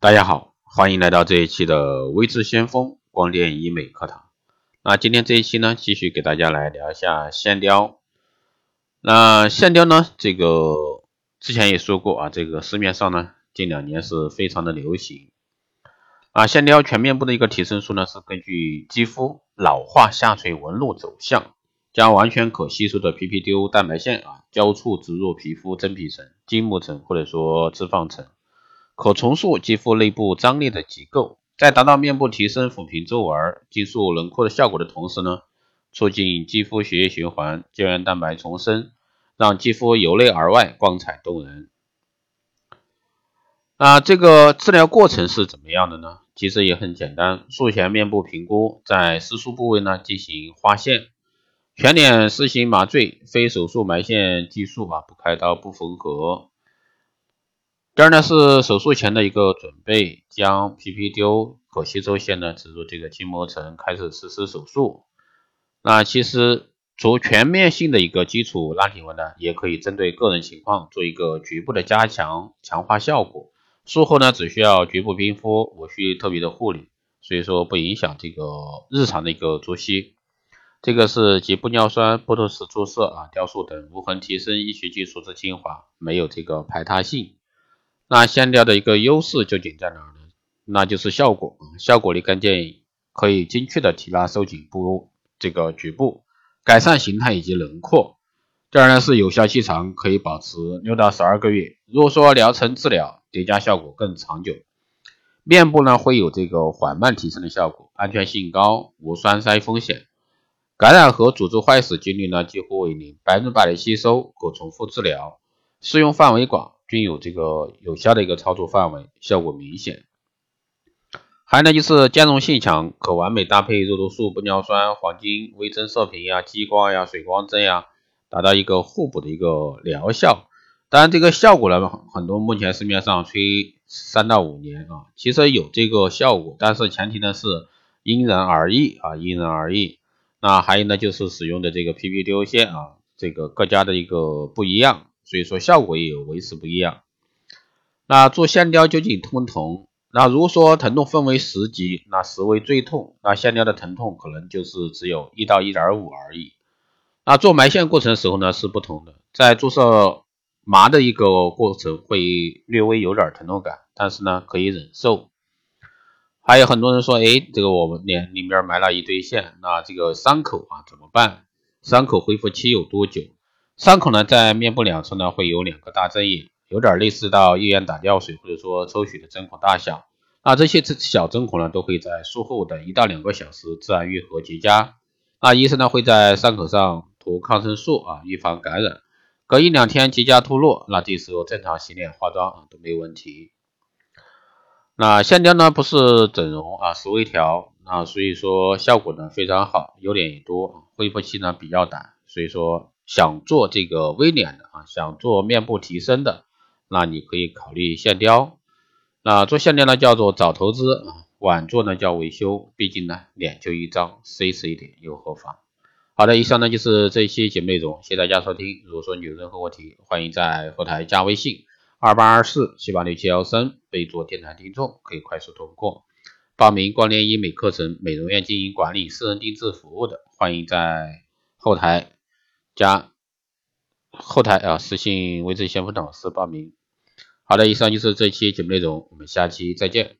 大家好，欢迎来到这一期的微智先锋光电医美课堂。那今天这一期呢，继续给大家来聊一下线雕。那线雕呢，这个之前也说过啊，这个市面上呢近两年是非常的流行。啊，线雕全面部的一个提升术呢，是根据肌肤老化下垂纹路走向，将完全可吸收的 PPDO 蛋白线啊，交触植入皮肤真皮层、筋膜层或者说脂肪层。可重塑肌肤内部张力的结构，在达到面部提升、抚平皱纹、紧塑轮廓的效果的同时呢，促进肌肤血液循环、胶原蛋白重生，让肌肤由内而外光彩动人。那，这个治疗过程是怎么样的呢？其实也很简单，术前面部评估，在私处部位呢进行划线，全脸施行麻醉，非手术埋线技术啊，不开刀不缝合。第二呢是手术前的一个准备，将 PPDO 可吸收线呢植入这个筋膜层，开始实施手术。那其实除全面性的一个基础拉提纹呢，也可以针对个人情况做一个局部的加强强化效果。术后呢只需要局部冰敷，无需特别的护理，所以说不影响这个日常的一个作息。这个是及玻尿酸、波托斯注射啊、雕塑等无痕提升医学技术之精华，没有这个排他性。那线雕的一个优势究竟在哪呢？那就是效果，效果立竿见影，可以精确的提拉收紧部这个局部，改善形态以及轮廓。第二呢是有效期长，可以保持六到十二个月。如果说疗程治疗叠加效果更长久，面部呢会有这个缓慢提升的效果，安全性高，无栓塞风险，感染和组织坏死几率呢几乎为零，百分之百的吸收，可重复治疗，适用范围广。均有这个有效的一个操作范围，效果明显。还有呢，就是兼容性强，可完美搭配肉毒素、玻尿酸、黄金微针射频呀、激光呀、水光针呀，达到一个互补的一个疗效。当然，这个效果呢，很多目前市面上吹三到五年啊，其实有这个效果，但是前提呢是因人而异啊，因人而异。那还有呢，就是使用的这个 P P D 线啊，这个各家的一个不一样。所以说效果也有维持不一样。那做线雕究竟痛不痛？那如果说疼痛分为十级，那十为最痛，那线雕的疼痛可能就是只有一到一点五而已。那做埋线过程的时候呢是不同的，在注射麻的一个过程会略微有点疼痛感，但是呢可以忍受。还有很多人说，哎，这个我们脸里面埋了一堆线，那这个伤口啊怎么办？伤口恢复期有多久？伤口呢，在面部两侧呢会有两个大针眼，有点类似到医院打吊水或者说抽血的针孔大小。那这些小针孔呢，都会在术后的一到两个小时自然愈合结痂。那医生呢会在伤口上涂抗生素啊，预防感染。隔一两天结痂脱落，那这时候正常洗脸化妆啊都没有问题。那线雕呢不是整容啊，是微调啊，所以说效果呢非常好，优点也多，恢复期呢比较短，所以说。想做这个微脸的啊，想做面部提升的，那你可以考虑线雕。那做线雕呢叫做早投资啊，晚做呢叫维修。毕竟呢脸就一张，C 实一点又何妨？好的，以上呢就是这一期节目内容，谢谢大家收听。如果说你有任何问题，欢迎在后台加微信二八二四七八六七幺三，备注电台听众，可以快速通过报名光联医美课程、美容院经营管理、私人定制服务的，欢迎在后台。加后台啊，私信微信先锋老师报名。好的，以上就是这期节目内容，我们下期再见。